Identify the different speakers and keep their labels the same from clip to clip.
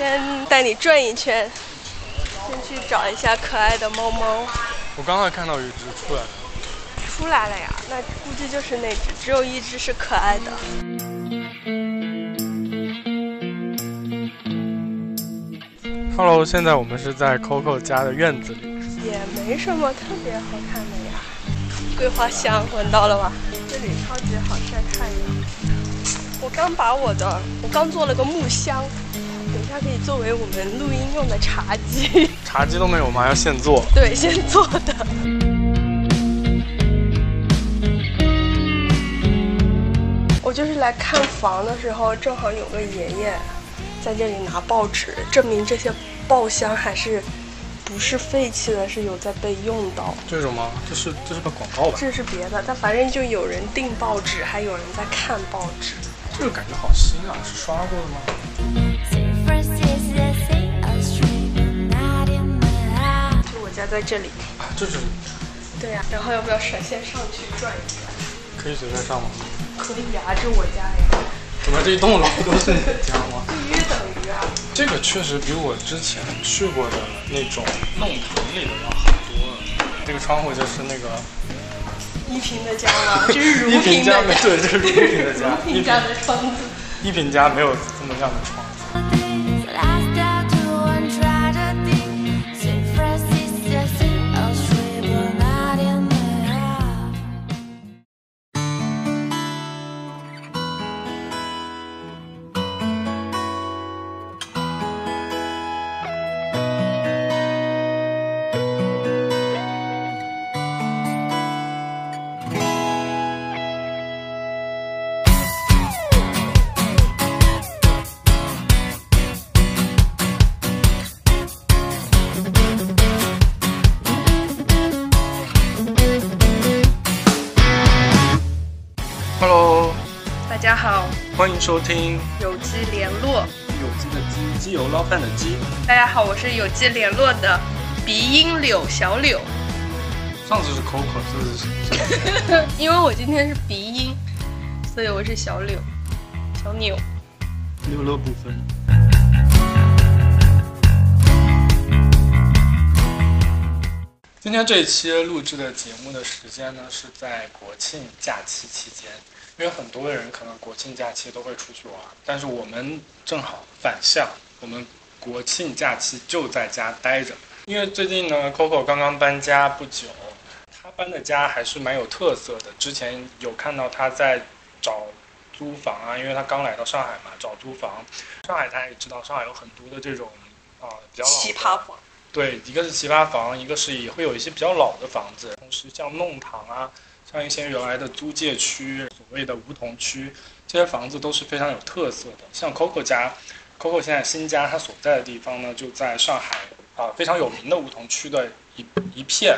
Speaker 1: 先带你转一圈，先去找一下可爱的猫猫。
Speaker 2: 我刚才看到有一只出来了，
Speaker 1: 出来了呀，那估计就是那只，只有一只是可爱的。
Speaker 2: Hello，现在我们是在 Coco 家的院子里，
Speaker 1: 也没什么特别好看的呀。桂花香闻到了吗？这里超级好晒太阳。我刚把我的，我刚做了个木箱，等一下可以作为我们录音用的茶几。
Speaker 2: 茶几都没有吗？要现做？
Speaker 1: 对，现做的。我就是来看房的时候，正好有个爷爷在这里拿报纸，证明这些报箱还是不是废弃的，是有在被用到。
Speaker 2: 这种吗？这是这是个广告吧？
Speaker 1: 这是别的，但反正就有人订报纸，还有人在看报纸。
Speaker 2: 这个感觉好新啊，是刷过的吗？
Speaker 1: 家在这里。
Speaker 2: 啊，这是
Speaker 1: 对呀、然后要不要闪现上去转一转？
Speaker 2: 可以随便上吗？
Speaker 1: 可以啊，这我家呀，
Speaker 2: 怎么这一栋楼都是你家吗？
Speaker 1: 必须等于啊。
Speaker 2: 这个确实比我之前去过的那种弄堂里的要好多了。这个窗户就是那个
Speaker 1: 依萍的家吗？这是如
Speaker 2: 一平家没对，这是如平的家，
Speaker 1: 如萍家的窗子。
Speaker 2: 一平家没有这么亮的窗。收听
Speaker 1: 有机联络。
Speaker 2: 有机的机，机油捞饭的机。
Speaker 1: 大家好，我是有机联络的鼻音柳小柳。
Speaker 2: 上次是 Coco，这次是
Speaker 1: 因为我今天是鼻音，所以我是小柳，小柳。
Speaker 2: 六六不分。今天这一期录制的节目的时间呢，是在国庆假期期间，因为很多的人可能国庆假期都会出去玩，但是我们正好反向，我们国庆假期就在家待着。因为最近呢，Coco 刚刚搬家不久，他搬的家还是蛮有特色的。之前有看到他在找租房啊，因为他刚来到上海嘛，找租房。上海大家也知道，上海有很多的这种啊、比较
Speaker 1: 奇葩房，
Speaker 2: 对，一个是奇葩房，一个是也会有一些比较老的房子，同时像弄堂啊，像一些原来的租界区，所所谓的梧桐区，这些房子都是非常有特色的。像 Coco 家，Coco 现在新家它所在的地方呢，就在上海啊非常有名的梧桐区的一一片，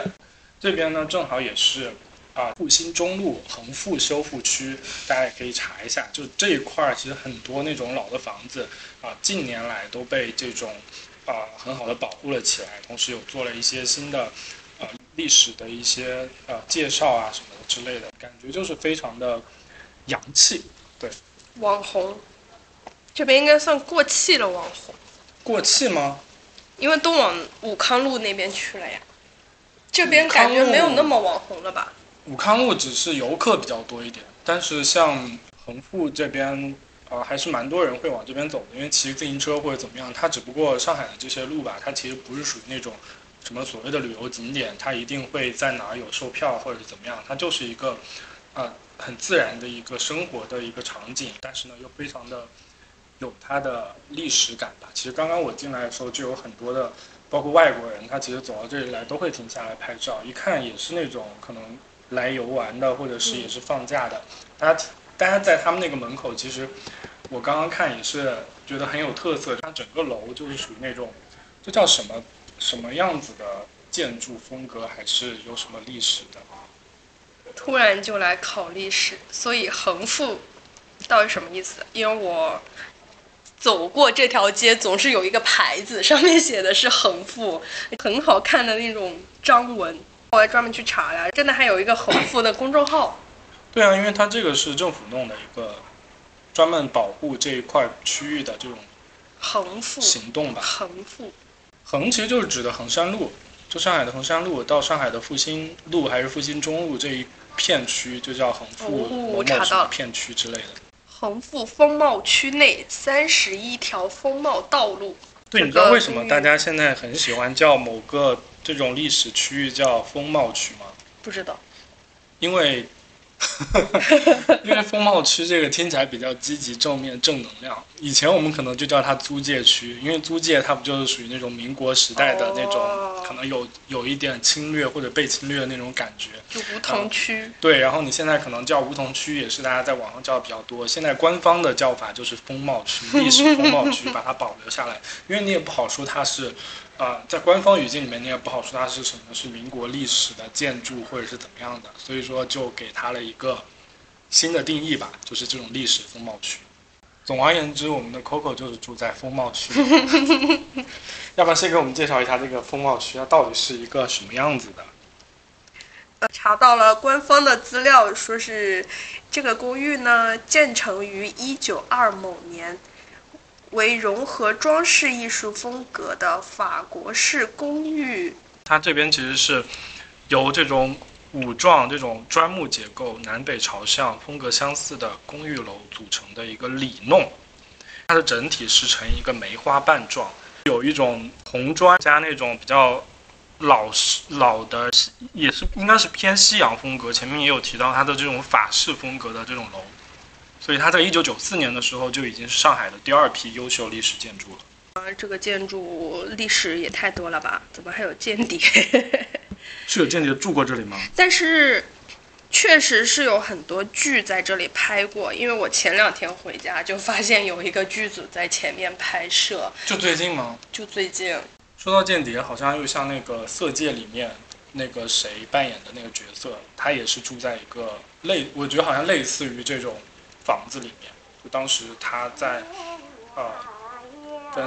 Speaker 2: 这边呢正好也是啊复兴中路横幅修复区，大家也可以查一下，就这一块儿其实很多那种老的房子啊，近年来都被这种啊、很好的保护了起来，同时有做了一些新的呃历史的一些呃介绍啊什么的之类的，感觉就是非常的洋气。
Speaker 1: 对网红，这边应该算过气了网红，
Speaker 2: 过气吗？
Speaker 1: 因为都往武康路那边去了呀。这边感觉没有那么网红了吧？
Speaker 2: 武康路只是游客比较多一点，但是像横幅这边，啊，还是蛮多人会往这边走的，因为骑自行车或者怎么样，它只不过上海的这些路吧，它其实不是属于那种什么所谓的旅游景点，它一定会在哪儿有售票或者是怎么样，它就是一个，呃，很自然的一个生活的一个场景，但是呢又非常的有它的历史感吧。其实刚刚我进来的时候就有很多的。包括外国人，他其实走到这里来都会停下来拍照，一看也是那种可能来游玩的，或者是也是放假的。大家大家在他们那个门口，其实我刚刚看也是觉得很有特色。它整个楼就是属于那种，这叫什么什么样子的建筑风格，还是有什么历史的？
Speaker 1: 突然就来考历史，所以横幅到底什么意思？因为我走过这条街，总是有一个牌子，上面写的是横幅，很好看的那种章文。我还专门去查了，真的还有一个横幅的公众号。
Speaker 2: 对啊，因为它这个是政府弄的一个专门保护这一块区域的这种
Speaker 1: 横幅，
Speaker 2: 行动吧。
Speaker 1: 横幅，
Speaker 2: 横其实就是指的衡山路，就上海的衡山路到上海的复兴路还是复兴中路这一片区，就叫横幅
Speaker 1: 哦
Speaker 2: 某某什
Speaker 1: 查到了
Speaker 2: 么片区之类的。
Speaker 1: 横幅风貌区内三十一条风貌道路。
Speaker 2: 对，你知道为什么大家现在很喜欢叫某个这种历史区域叫风貌区吗？
Speaker 1: 不知道，
Speaker 2: 因为 因为风貌区这个听起来比较积极、正面、正能量。以前我们可能就叫它租界区，因为租界它不就是属于那种民国时代的那种，
Speaker 1: 哦
Speaker 2: 可能有有一点侵略或者被侵略的那种感觉。
Speaker 1: 就梧桐区。
Speaker 2: 对，然后你现在可能叫梧桐区，也是大家在网上叫的比较多。现在官方的叫法就是风貌区，历史风貌区，把它保留下来，因为你也不好说它是，呃，在官方语境里面你也不好说它是什么，是民国历史的建筑或者是怎么样的，所以说就给它了一个新的定义吧，就是这种历史风貌区。总而言之，我们的 Coco 就是住在风貌区。要不然先给我们介绍一下这个风貌区，它到底是一个什么样子的？
Speaker 1: 查到了官方的资料，说是这个公寓呢建成于一九二某年，为融合装饰艺术风格的法国式公寓。
Speaker 2: 它这边其实是由这种五幢这种砖木结构、南北朝向、风格相似的公寓楼组成的一个里弄。它的整体是呈一个梅花瓣状，有一种红砖加那种比较老式老的，也是应该是偏西洋风格。前面也有提到它的这种法式风格的这种楼，所以它在一九九四年的时候就已经是上海的第二批优秀历史建筑了。
Speaker 1: 啊，这个建筑历史也太多了吧？怎么还有间谍？
Speaker 2: 是有间谍住过这里吗？
Speaker 1: 但是确实是有很多剧在这里拍过，因为我前两天回家就发现有一个剧组在前面拍摄，
Speaker 2: 就最近吗？
Speaker 1: 就最近。
Speaker 2: 说到间谍，好像又像那个《色戒》里面那个谁扮演的那个角色，他也是住在一个类，我觉得好像类似于这种房子里面。就当时他在呃跟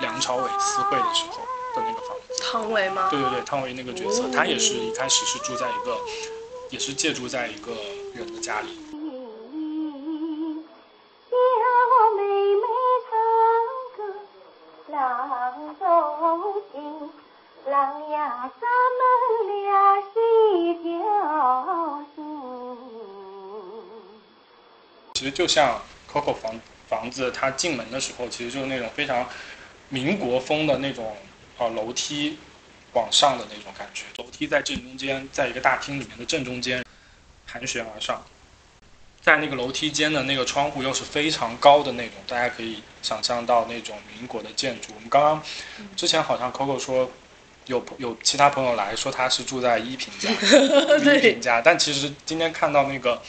Speaker 2: 梁朝伟私会的时候的那个房子。
Speaker 1: 汤唯吗？
Speaker 2: 对对对，汤唯那个角色，他也是一开始是住在一个，也是借住在一个人的家里。
Speaker 3: 小妹妹唱歌郎中情，郎呀咱们俩是一条心。
Speaker 2: 其实就像 Coco 房房子，它进门的时候，其实就是那种非常民国风的那种呃楼梯往上的那种感觉。楼梯在正中间，在一个大厅里面的正中间盘旋而上，在那个楼梯间的那个窗户又是非常高的那种，大家可以想象到那种民国的建筑。我们刚刚之前好像 Coco 说。有有其他朋友来说他是住在一平家，一平家，但其实今天看到那个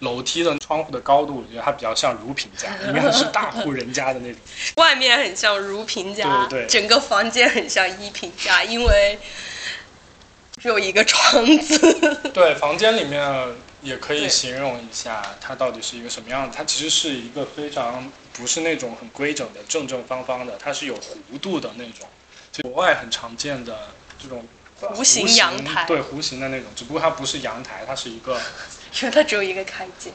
Speaker 2: 楼梯的窗户的高度，我觉得它比较像如萍家，里面是大户人家的那种。
Speaker 1: 外面很像如萍家，
Speaker 2: 对对对
Speaker 1: 整个房间很像一品家，因为只有一个窗子。
Speaker 2: 对，房间里面也可以形容一下它到底是一个什么样子。它其实是一个非常不是那种很规整的正正方方的，它是有弧度的那种，就国外很常见的这种
Speaker 1: 弧形阳台
Speaker 2: 对弧形的那种，只不过它不是阳台，它是一个
Speaker 1: 因为它只有一个开间。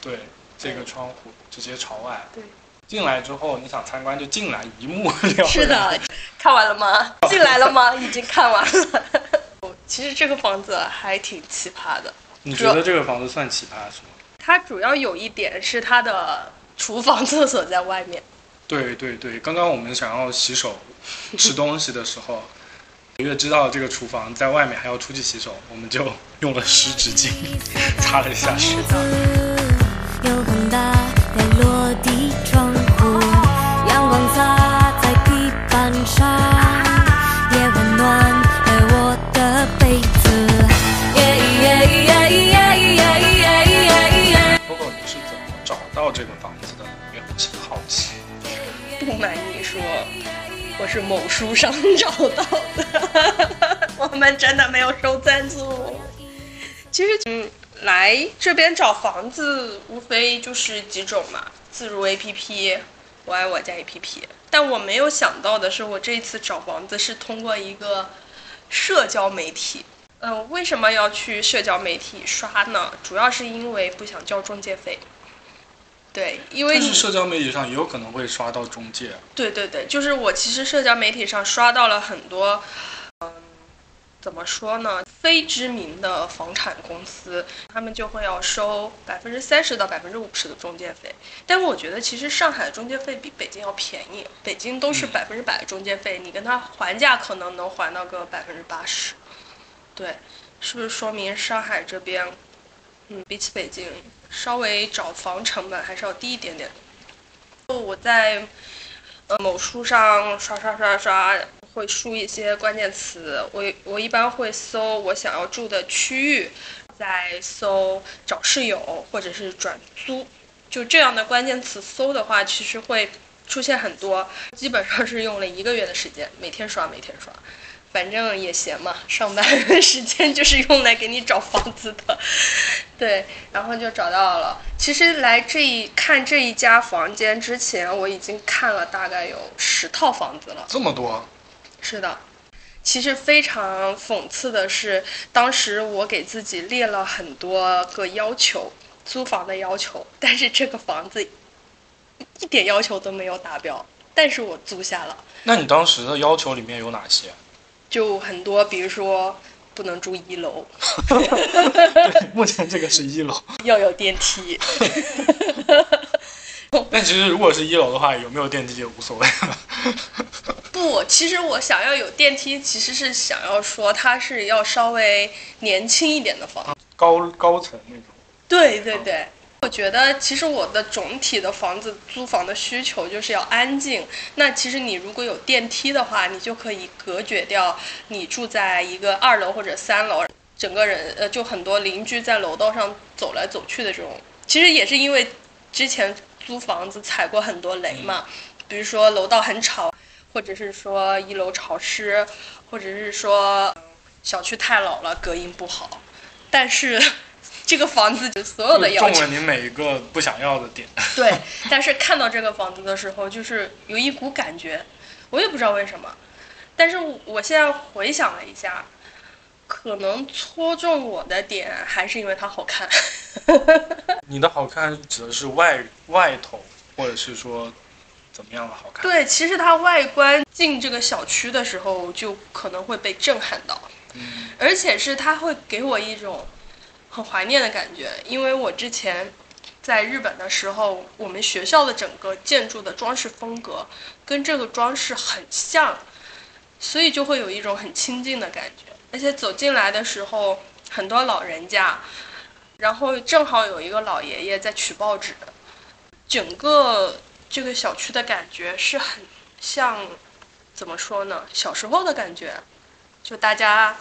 Speaker 2: 对这个窗户直接朝外。
Speaker 1: 对。
Speaker 2: 进来之后，你想参观就进来，一目 了然。
Speaker 1: 是的，看完了吗？进来了吗？已经看完了。其实这个房子还挺奇葩的，
Speaker 2: 你觉得这个房子算奇葩是吗？
Speaker 1: 它主要有一点是它的厨房、厕所在外面。
Speaker 2: 对对对，刚刚我们想要洗手、吃东西的时候，因为知道这个厨房在外面还要出去洗手，我们就用了湿纸巾擦了一下水。
Speaker 3: 有很大的落地窗户，阳光洒在地板上，也温暖了我的被子。耶耶耶耶耶耶耶耶
Speaker 2: 耶耶耶。你是怎么找到这个房子的？也很好奇。
Speaker 1: 不瞒你说。我是某书上找到的，我们真的没有收赞助。其实，嗯，来这边找房子无非就是几种嘛，自如 APP、我爱我家 APP。但我没有想到的是，我这一次找房子是通过一个社交媒体。嗯、为什么要去社交媒体刷呢？主要是因为不想交中介费。对，因为你
Speaker 2: 但是社交媒体上也有可能会刷到中介啊。
Speaker 1: 对对对，就是我其实社交媒体上刷到了很多，嗯，怎么说呢？非知名的房产公司，他们就会要收百分之三十到百分之五十的中介费。但我觉得其实上海的中介费比北京要便宜，北京都是
Speaker 2: 嗯
Speaker 1: 百分之百的中介费，你跟他还价可能能还到个百分之八十。对，是不是说明上海这边，嗯，比起北京稍微找房成本还是要低一点点？我在呃某书上刷刷刷刷，会输一些关键词。我我一般会搜我想要住的区域，再搜找室友或者是转租，就这样的关键词搜的话，其实会出现很多。基本上是用了一个月的时间，每天刷，每天刷。反正也闲嘛，上班的时间就是用来给你找房子的，对，然后就找到了。其实来这一看这一家房间之前，我已经看了大概有十套房子了。
Speaker 2: 这么多，
Speaker 1: 是的，其实非常讽刺的是，当时我给自己列了很多个要求，租房的要求，但是这个房子一点要求都没有达标，但是我租下了。
Speaker 2: 那你当时的要求里面有哪些？
Speaker 1: 就很多，比如说不能住一楼，
Speaker 2: 对，目前这个是一楼。
Speaker 1: 要有电梯。
Speaker 2: 但其实如果是一楼的话，有没有电梯也无所谓了。
Speaker 1: 不，其实我想要有电梯，其实是想要说它是要稍微年轻一点的房。
Speaker 2: 高高层那种。
Speaker 1: 对对对，我觉得其实我的总体的房子租房的需求就是要安静。那其实你如果有电梯的话，你就可以隔绝掉你住在一个二楼或者三楼，整个人呃就很多邻居在楼道上走来走去的这种。其实也是因为之前租房子踩过很多雷嘛，比如说楼道很吵，或者是说一楼潮湿，或者是说小区太老了，隔音不好。但是这个房子就所有的要求
Speaker 2: 中了你每一个不想要的点。
Speaker 1: 对，但是看到这个房子的时候，就是有一股感觉，我也不知道为什么，但是我现在回想了一下，可能戳中我的点还是因为它好看。
Speaker 2: 你的好看指的是外外头，或者是说怎么样的好看？
Speaker 1: 对，其实它外观进这个小区的时候，就可能会被震撼到，
Speaker 2: 嗯，
Speaker 1: 而且是它会给我一种很怀念的感觉，因为我之前在日本的时候，我们学校的整个建筑的装饰风格跟这个装饰很像，所以就会有一种很亲近的感觉。而且走进来的时候，很多老人家，然后正好有一个老爷爷在取报纸，整个这个小区的感觉是很像，怎么说呢？小时候的感觉，就大家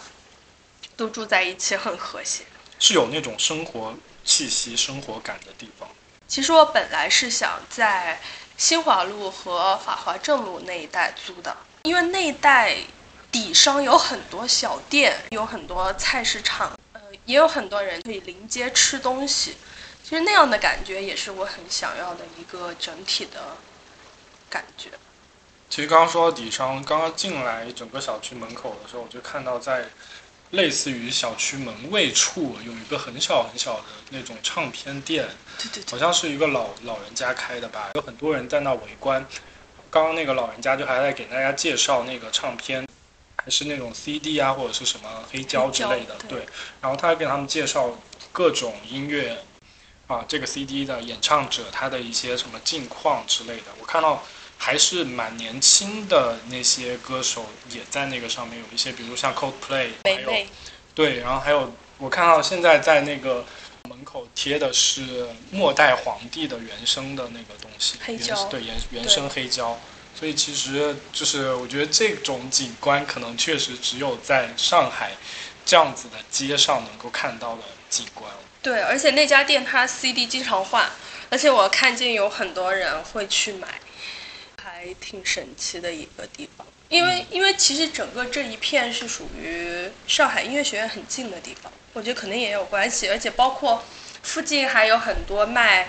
Speaker 1: 都住在一起，很和谐。
Speaker 2: 是有那种生活气息、生活感的地方。
Speaker 1: 其实我本来是想在新华路和法华正路那一带租的，因为那一带底商有很多小店，有很多菜市场，呃，也有很多人可以临街吃东西。其实那样的感觉也是我很想要的一个整体的感觉。
Speaker 2: 其实刚刚说到底商，刚刚进来整个小区门口的时候，我就看到在类似于小区门卫处有一个很小很小的那种唱片店，
Speaker 1: 对对对，
Speaker 2: 好像是一个老老人家开的吧，有很多人在那围观。刚刚那个老人家就还在给大家介绍那个唱片，还是那种 CD 啊或者是什么黑胶之类的，
Speaker 1: 对
Speaker 2: 对。然后他还给他们介绍各种音乐啊，这个 CD 的演唱者他的一些什么近况之类的。我看到还是蛮年轻的那些歌手也在那个上面有一些，比如像 Coldplay，还有对，然后还有我看到现在在那个门口贴的是末代皇帝的原声的那个东西，
Speaker 1: 黑胶
Speaker 2: 对原原声黑胶。所以其实就是我觉得这种景观可能确实只有在上海这样子的街上能够看到的景观。
Speaker 1: 对，而且那家店它 CD 经常换，而且我看见有很多人会去买，还挺神奇的一个地方。因为因为其实整个这一片是属于上海音乐学院很近的地方，我觉得可能也有关系，而且包括附近还有很多卖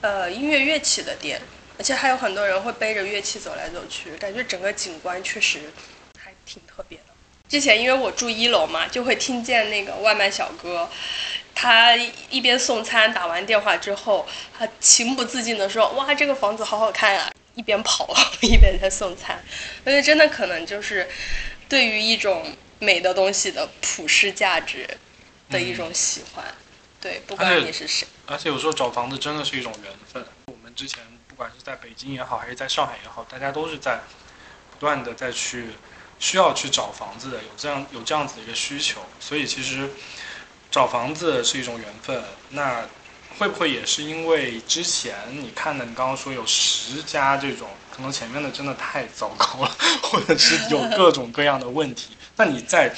Speaker 1: 呃音乐乐器的店，而且还有很多人会背着乐器走来走去，感觉整个景观确实还挺特别的。之前因为我住一楼嘛，就会听见那个外卖小哥他一边送餐，打完电话之后，他情不自禁地说：“哇，这个房子好好看啊！”一边跑 一边在送餐，我觉得真的可能就是对于一种美的东西的普世价值的一种喜欢。对，不管你是谁。
Speaker 2: 而且有时候找房子真的是一种缘分。我们之前不管是在北京也好，还是在上海也好，大家都是在不断的再去需要去找房子的，有这样有这样子的一个需求。所以其实找房子是一种缘分。那会不会也是因为之前你看的，你刚刚说有十家这种，可能前面的真的太糟糕了，或者是有各种各样的问题。那你在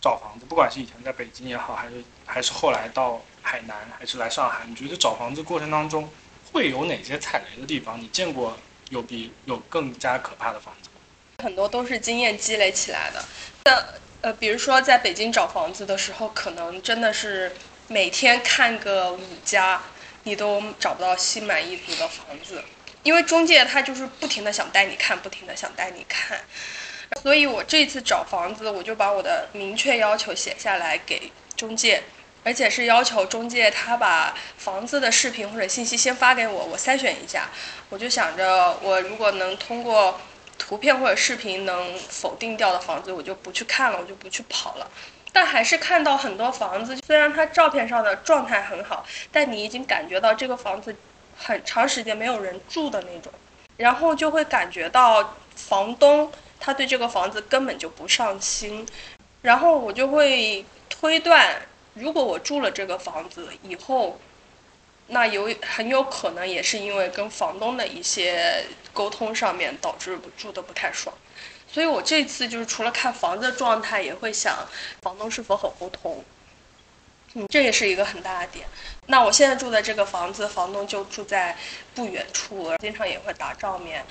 Speaker 2: 找房子，不管是以前在北京也好，还是还是后来到海南，还是来上海，你觉得找房子过程当中会有哪些踩雷的地方？你见过有比有更加可怕的房子吗？
Speaker 1: 很多都是经验积累起来的。那呃，比如说在北京找房子的时候，可能真的是每天看个五家，你都找不到心满意足的房子，因为中介他就是不停的想带你看，不停的想带你看。所以我这次找房子，我就把我的明确要求写下来给中介，而且是要求中介他把房子的视频或者信息先发给我，我筛选一下。我就想着，我如果能通过图片或者视频能否定掉的房子，我就不去看了，我就不去跑了。但还是看到很多房子，虽然它照片上的状态很好，但你已经感觉到这个房子很长时间没有人住的那种，然后就会感觉到房东。他对这个房子根本就不上心，然后我就会推断，如果我住了这个房子以后，那有很有可能也是因为跟房东的一些沟通上面导致住的不太爽，所以我这次就是除了看房子的状态，也会想房东是否很沟通，嗯，这也是一个很大的点。那我现在住的这个房子，房东就住在不远处，经常也会打照面，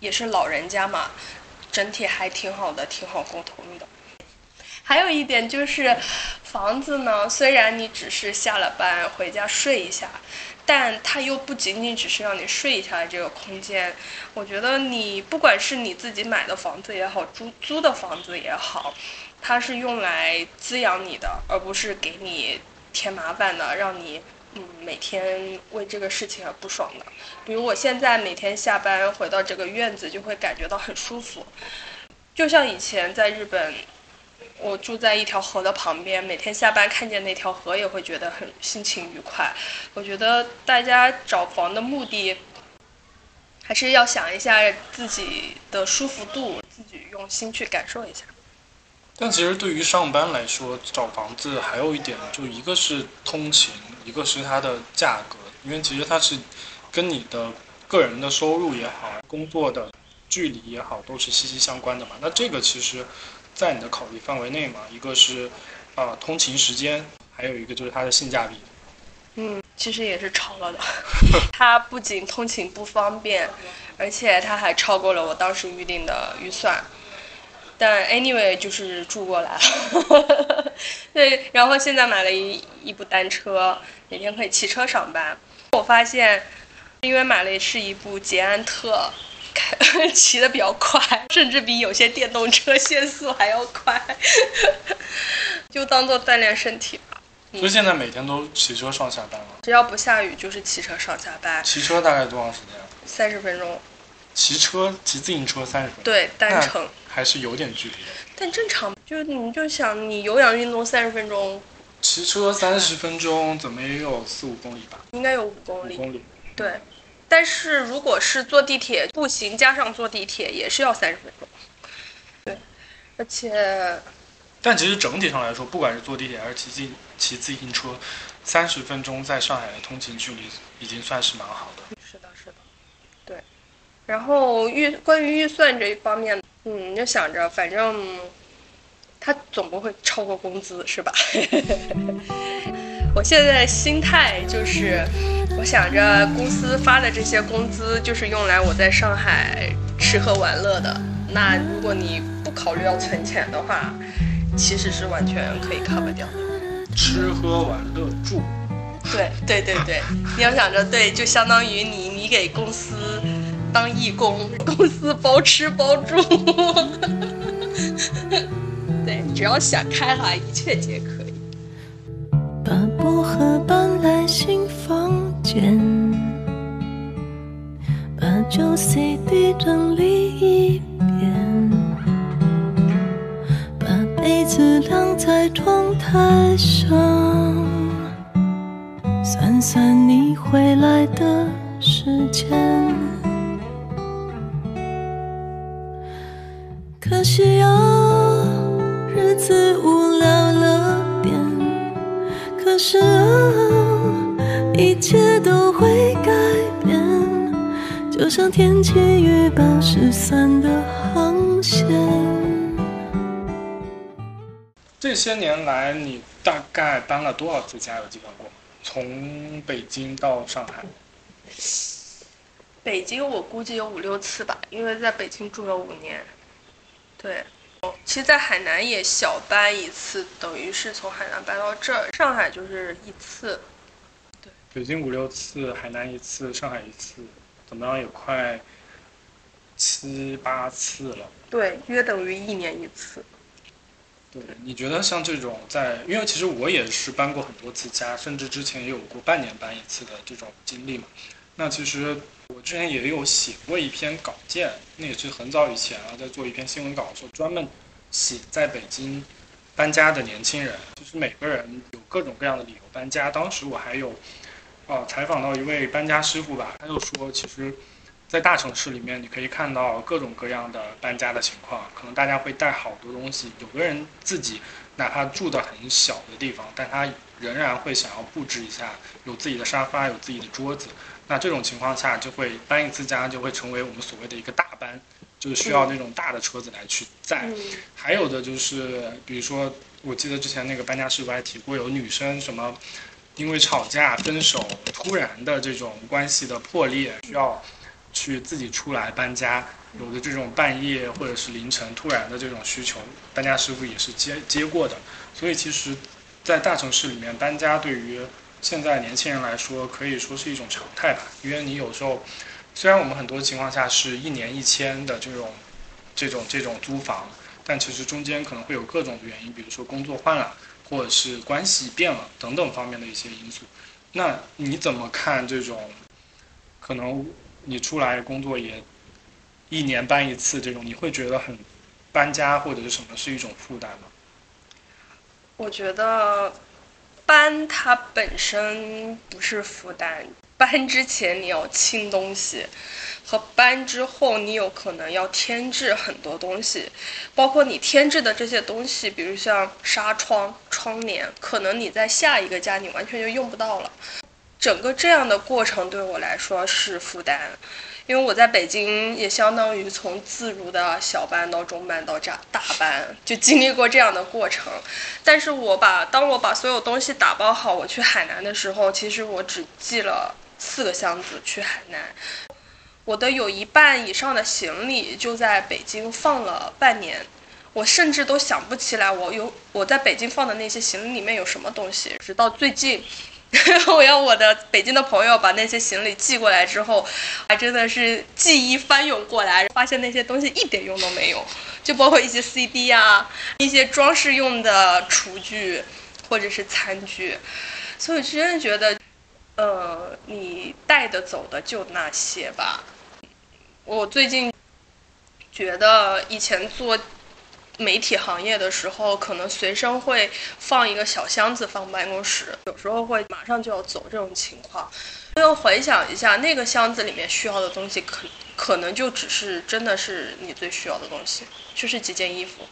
Speaker 1: 也是老人家嘛。整体还挺好的，挺好沟通的。还有一点就是，房子呢，虽然你只是下了班回家睡一下，但它又不仅仅只是让你睡一下的这个空间。我觉得你不管是你自己买的房子也好，租租的房子也好，它是用来滋养你的，而不是给你添麻烦的，让你。嗯，每天为这个事情而不爽的，比如我现在每天下班回到这个院子，就会感觉到很舒服，就像以前在日本，我住在一条河的旁边，每天下班看见那条河也会觉得很心情愉快。我觉得大家找房的目的，还是要想一下自己的舒服度，自己用心去感受一下。
Speaker 2: 但其实对于上班来说，找房子还有一点，就一个是通勤。一个是它的价格，因为其实它是跟你的个人的收入也好，工作的距离也好，都是息息相关的嘛。那这个其实，在你的考虑范围内嘛。一个是啊通勤时间，还有一个就是它的性价比。
Speaker 1: 嗯，其实也是超了的。它不仅通勤不方便，而且它还超过了我当时预定的预算。但 anyway 就是住过来了，对，然后现在买了一一部单车，每天可以骑车上班。我发现，因为买了是一部捷安特，开 骑的比较快，甚至比有些电动车限速还要快，就当做锻炼身体吧。
Speaker 2: 所以现在每天都骑车上下班了？
Speaker 1: 只要不下雨，就是骑车上下班。
Speaker 2: 骑车大概多长时间？
Speaker 1: 三十分钟。
Speaker 2: 骑车骑自行车三十分钟？
Speaker 1: 对，单程。
Speaker 2: 还是有点距离，
Speaker 1: 但正常就你就想你有氧运动三十分钟，
Speaker 2: 骑车三十分钟怎么也有四五公里吧？
Speaker 1: 应该有五公里。
Speaker 2: 五公里。
Speaker 1: 对，但是如果是坐地铁、步行加上坐地铁，也是要三十分钟。对，而且，
Speaker 2: 但其实整体上来说，不管是坐地铁还是骑自骑自行车，三十分钟在上海的通勤距离已经算是蛮好的。
Speaker 1: 是的，是的。对，然后预关于预算这一方面。嗯，就想着反正他总不会超过工资，是吧？我现在心态就是，我想着公司发的这些工资就是用来我在上海吃喝玩乐的。那如果你不考虑要存钱的话，其实是完全可以 cover 掉的。
Speaker 2: 吃喝玩乐住。
Speaker 1: 对对对对，你要想着对，就相当于你你给公司。当义工，公司包吃包住，对，只要想开了，一切皆可以。
Speaker 4: 把薄荷搬来新房间，把旧 CD 整理一遍，把被子晾在窗台上，算算你回来的时间。可惜啊，日子无聊了点。可是啊，一切都会改变，就像天气预报失散的航线。
Speaker 2: 这些年来，你大概搬了多少次家？有计算过吗？从北京到上海，
Speaker 1: 北京我估计有五六次吧，因为在北京住了五年。对，其实，在海南也小搬一次，等于是从海南搬到这儿。上海就是一次，
Speaker 2: 北京五六次，海南一次，上海一次，怎么样也快七八次了。
Speaker 1: 对，约等于一年一次。
Speaker 2: 对，你觉得像这种在，因为其实我也是搬过很多次家，甚至之前也有过半年搬一次的这种经历嘛。那其实我之前也有写过一篇稿件，那也是很早以前啊，在做一篇新闻稿的时候，专门写在北京搬家的年轻人，就是每个人有各种各样的理由搬家。当时我还有，呃，采访到一位搬家师傅吧，他就说，其实，在大城市里面，你可以看到各种各样的搬家的情况，可能大家会带好多东西，有的人自己哪怕住的很小的地方，但他仍然会想要布置一下，有自己的沙发，有自己的桌子。那这种情况下，就会搬一次家就会成为我们所谓的一个大搬，就是需要那种大的车子来去载。
Speaker 1: 嗯，
Speaker 2: 还有的就是，比如说，我记得之前那个搬家师傅还提过，有女生什么因为吵架、分手，突然的这种关系的破裂，需要去自己出来搬家。有的这种半夜或者是凌晨突然的这种需求，搬家师傅也是接接过的。所以其实，在大城市里面搬家，对于现在年轻人来说，可以说是一种常态吧。因为你有时候，虽然我们很多情况下是一年一签的这种、这种、这种租房，但其实中间可能会有各种的原因，比如说工作换了，或者是关系变了等等方面的一些因素。那你怎么看这种？可能你出来工作也一年搬一次这种，你会觉得很搬家或者是什么是一种负担吗？
Speaker 1: 我觉得搬它本身不是负担，搬之前你要清东西，和搬之后你有可能要添置很多东西，包括你添置的这些东西，比如像纱窗、窗帘，可能你在下一个家你完全就用不到了。整个这样的过程对我来说是负担，因为我在北京也相当于从自如的小班到中班到大大班，就经历过这样的过程。但是我把当我把所有东西打包好，我去海南的时候，其实我只寄了四个箱子去海南。我的有一半以上的行李就在北京放了半年，我甚至都想不起来我有我在北京放的那些行李里面有什么东西，直到最近。我要我的北京的朋友把那些行李寄过来之后，还真的是记忆翻涌过来，发现那些东西一点用都没有，就包括一些 CD 啊，一些装饰用的厨具或者是餐具，所以我真的觉得，呃，你带得走的就那些吧。我最近觉得以前做媒体行业的时候，可能随身会放一个小箱子放办公室，有时候会马上就要走这种情况。要回想一下，那个箱子里面需要的东西可可能就只是真的是你最需要的东西，就是几件衣服、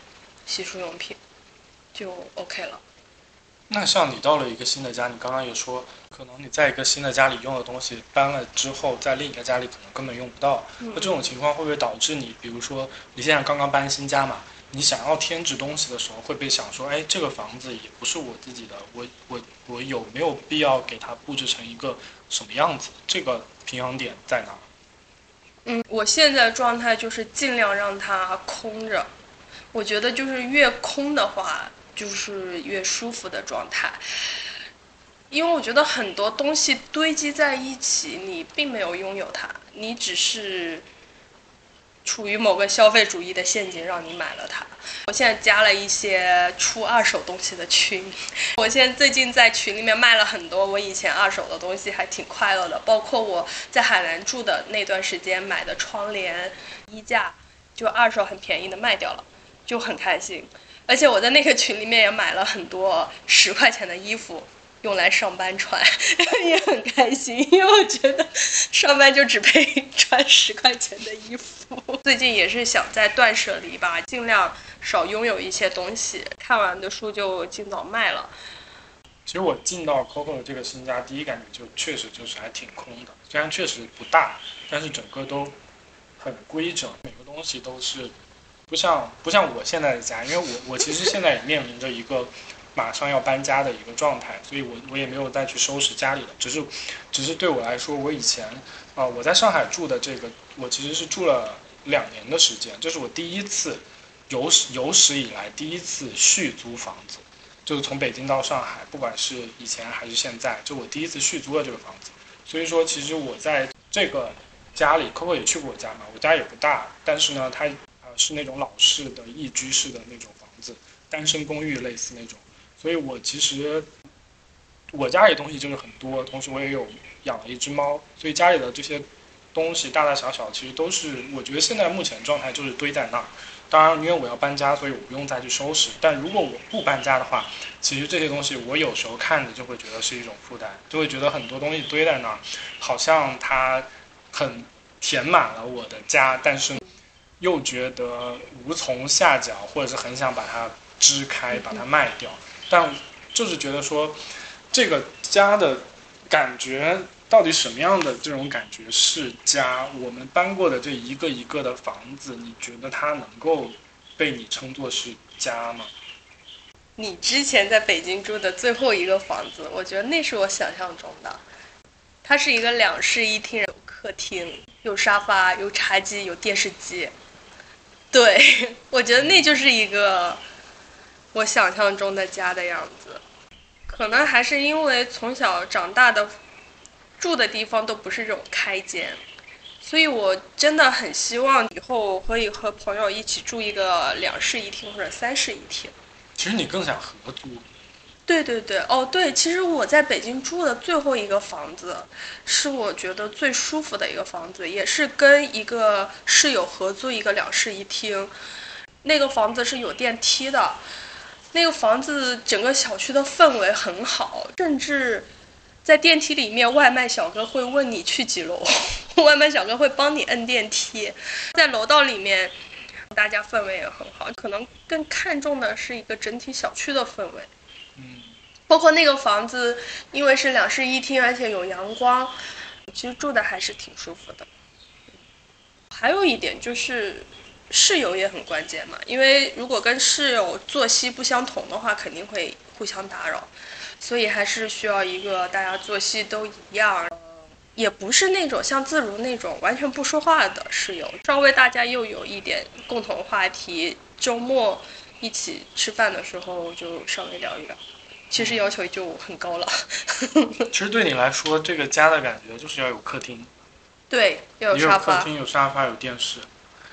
Speaker 1: 洗漱用品，就 OK 了。
Speaker 2: 那像你到了一个新的家，你刚刚也说，可能你在一个新的家里用的东西搬了之后，在另一个家里可能根本用不到。那这种情况会不会导致你，比如说你现在刚刚搬新家嘛，你想要添置东西的时候，会不会想说，哎，这个房子也不是我自己的，我我我有没有必要给它布置成一个什么样子？这个平衡点在哪？
Speaker 1: 嗯，我现在状态就是尽量让它空着，我觉得就是越空的话，就是越舒服的状态。因为我觉得很多东西堆积在一起，你并没有拥有它，你只是处于某个消费主义的陷阱，让你买了它。我现在加了一些出二手东西的群，我现在最近在群里面卖了很多我以前二手的东西，还挺快乐的。包括我在海南住的那段时间买的窗帘、衣架，就二手很便宜的卖掉了，就很开心。而且我在那个群里面也买了很多十块钱的衣服。用来上班穿 也很开心，因为我觉得上班就只配穿十块钱的衣服。最近也是想在断舍离吧，尽量少拥有一些东西。看完的书就尽早卖了。
Speaker 2: 其实我进到 COCO 的这个新家，第一感觉就确实就是还挺空的，虽然确实不大，但是整个都很规整，每个东西都是不像不像我现在的家，因为我我其实现在也面临着一个。马上要搬家的一个状态，所以我我也没有再去收拾家里的，只是，只是对我来说，我以前啊，我在上海住的这个，我其实是住了两年的时间，这是我第一次有史有史以来第一次续租房子，就是从北京到上海，不管是以前还是现在，就我第一次续租了这个房子，所以说其实我在这个家里，Coco 也去过我家嘛，我家也不大，但是呢，它是那种老式的一居室的那种房子，单身公寓类似那种。所以我其实，我家里东西就是很多，同时我也有养了一只猫，所以家里的这些东西大大小小，其实都是我觉得现在目前状态就是堆在那儿。当然，因为我要搬家，所以我不用再去收拾。但如果我不搬家的话，其实这些东西我有时候看着就会觉得是一种负担，就会觉得很多东西堆在那儿，好像它很填满了我的家，但是又觉得无从下脚，或者是很想把它支开，把它卖掉。但就是觉得说，这个家的感觉到底什么样的这种感觉是家？我们搬过的这一个一个的房子，你觉得它能够被你称作是家吗？
Speaker 1: 你之前在北京住的最后一个房子，我觉得那是我想象中的。它是一个两室一厅，有客厅，有沙发，有茶几，有电视机。对，我觉得那就是一个。我想象中的家的样子，可能还是因为从小长大的住的地方都不是这种开间，所以我真的很希望以后可以和朋友一起住一个两室一厅或者三室一厅。
Speaker 2: 其实你更想合租？
Speaker 1: 对对对，哦对，其实我在北京住的最后一个房子，是我觉得最舒服的一个房子，也是跟一个室友合租一个两室一厅，那个房子是有电梯的。那个房子整个小区的氛围很好，甚至在电梯里面，外卖小哥会问你去几楼，外卖小哥会帮你摁电梯。在楼道里面，大家氛围也很好，可能更看重的是一个整体小区的氛围。包括那个房子，因为是两室一厅，而且有阳光，其实住的还是挺舒服的。还有一点就是。室友也很关键嘛，因为如果跟室友作息不相同的话，肯定会互相打扰，所以还是需要一个大家作息都一样，也不是那种像自如那种完全不说话的室友，稍微大家又有一点共同话题，周末一起吃饭的时候就稍微聊一聊，其实要求就很高了。
Speaker 2: 其实对你来说，这个家的感觉就是要有客厅，
Speaker 1: 对，要有沙
Speaker 2: 发，客厅有沙发有电视。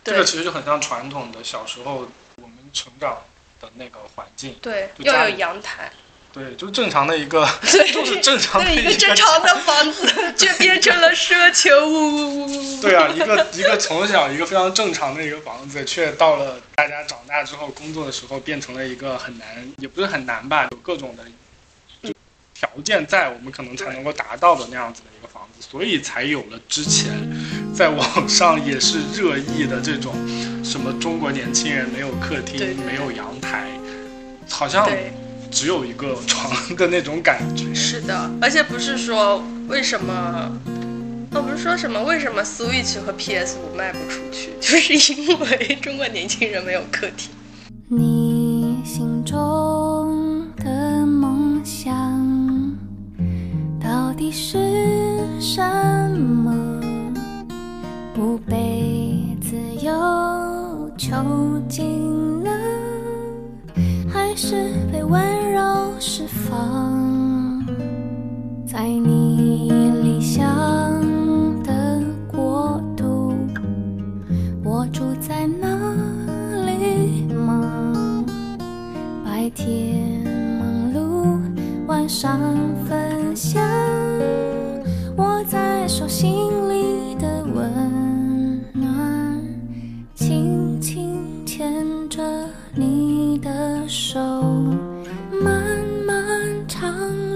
Speaker 2: 这个其实就很像传统的小时候我们成长的那个环境，
Speaker 1: 对，要有阳台，
Speaker 2: 对，就正常的一个，就是正常的
Speaker 1: 一个正常的房子，却变成了奢求屋。
Speaker 2: 对啊，一个一个从小一个非常正常的一个房子，却到了大家长大之后工作的时候，变成了一个很难，也不是很难吧，有各种的条件在，我们可能才能够达到的那样子的一个房子，所以才有了之前。在网上也是热议的这种，什么中国年轻人没有客厅、没有阳台，好像只有一个床的那种感觉。
Speaker 1: 是的，而且不是说为什么，我，不是说什么为什么 Switch 和 PS 五卖不出去，就是因为中国年轻人没有客厅。
Speaker 3: 你心中的梦想到底是什么？不被自由囚禁呢，还是被温柔释放在你理想的国度我住在哪里吗白天忙碌晚上分享握在手心手，漫漫长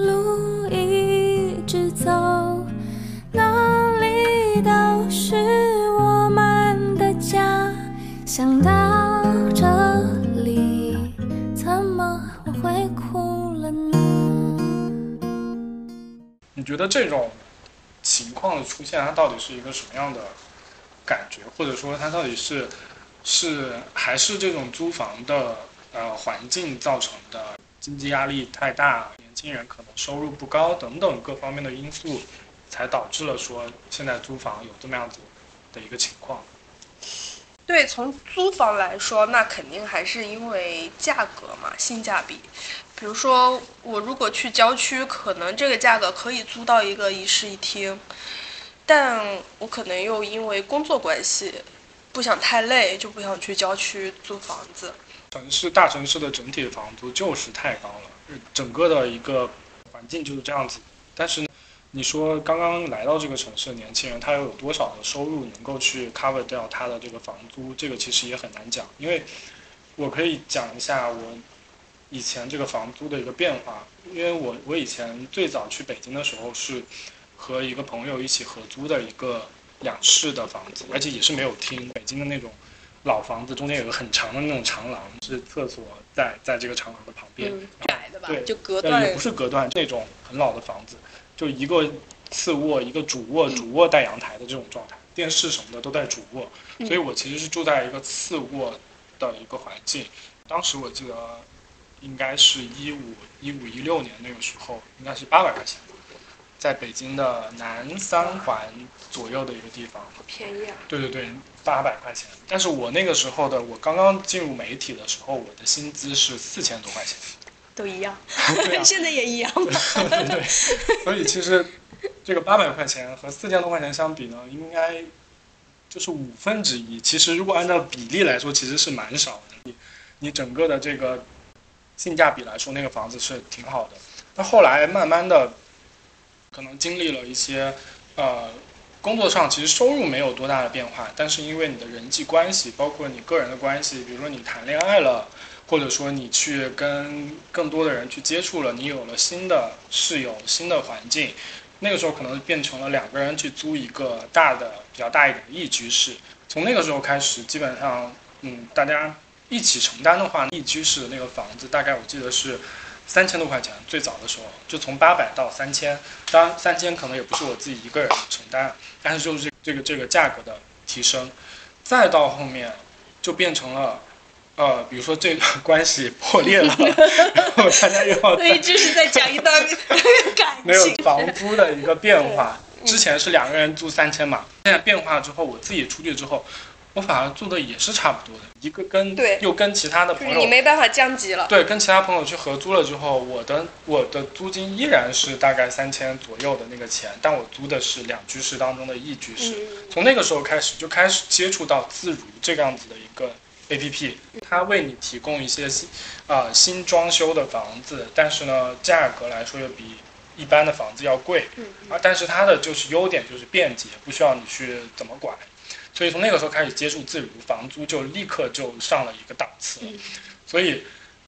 Speaker 3: 路一直走，哪里都是我们的家。想到这里，怎么我会哭了呢？
Speaker 2: 你觉得这种情况的出现，它到底是一个什么样的感觉，或者说它到底是是还是这种租房的呃环境造成的经济压力太大，年轻人可能收入不高等等各方面的因素，才导致了说现在租房有这么样子的一个情况？
Speaker 1: 对，从租房来说，那肯定还是因为价格嘛，性价比。比如说，我如果去郊区，可能这个价格可以租到一个一室一厅，但我可能又因为工作关系，不想太累，就不想去郊区租房子。
Speaker 2: 城市大城市的整体房租就是太高了，整个的一个环境就是这样子。但是你说刚刚来到这个城市的年轻人，他又有多少的收入能够去 cover 掉他的这个房租？这个其实也很难讲。因为我可以讲一下我以前这个房租的一个变化，因为我我以前最早去北京的时候是和一个朋友一起合租的一个两室的房子，而且也是没有厅，北京的那种。老房子中间有个很长的那种长廊，是厕所在在这个长廊的旁边，
Speaker 1: 嗯，窄的吧
Speaker 2: 对，
Speaker 1: 就隔断。
Speaker 2: 也不是隔断这种很老的房子，就一个次卧，一个主卧，主卧带阳台的这种状态，电视什么的都在主卧，
Speaker 1: 嗯。
Speaker 2: 所以我其实是住在一个次卧的一个环境。当时我记得应该是一五一五一六年那个时候，应该是八百块钱，在北京的南三环左右的一个地方。
Speaker 1: 便宜啊。
Speaker 2: 对对对，八百块钱。但是我那个时候的，我刚刚进入媒体的时候，我的薪资是四千多块钱。
Speaker 1: 都一样 现在也一样 吧。
Speaker 2: 对对。所以其实这个八百块钱和四千多块钱相比呢，应该就是五分之一。其实如果按照比例来说，其实是蛮少的。你你整个的这个性价比来说，那个房子是挺好的。那后来慢慢的，可能经历了一些呃工作上其实收入没有多大的变化，但是因为你的人际关系，包括你个人的关系，比如说你谈恋爱了，或者说你去跟更多的人去接触了，你有了新的室友、新的环境，那个时候可能变成了两个人去租一个大的、比较大一点的一居室。从那个时候开始，基本上，嗯，大家一起承担的话，一居室的那个房子大概我记得是三千多块钱，最早的时候就从八百到三千，当然三千可能也不是我自己一个人承担，但是就是这个这个价格的提升，再到后面就变成了。呃，比如说这个关系破裂了，然后大家又要
Speaker 1: 所以这是在讲一段感
Speaker 2: 没有。房租的一个变化。之前是两个人租三千嘛，现在变化之后，我自己出去之后，我反而租的也是差不多的。一个跟
Speaker 1: 对
Speaker 2: 又跟其他的
Speaker 1: 就是
Speaker 2: 朋友
Speaker 1: 你没办法降级了。
Speaker 2: 对跟其他朋友去合租了之后，我的我的租金依然是大概三千左右的那个钱，但我租的是两居室当中的一居室。
Speaker 1: 嗯，
Speaker 2: 从那个时候开始就开始接触到自如这个样子的一个 A P P，它为你提供一些新啊、新装修的房子，但是呢价格来说又比一般的房子要贵
Speaker 1: 嗯
Speaker 2: 啊，但是它的就是优点就是便捷，不需要你去怎么管，所以从那个时候开始接触自如，房租就立刻就上了一个档次
Speaker 1: 嗯，
Speaker 2: 所以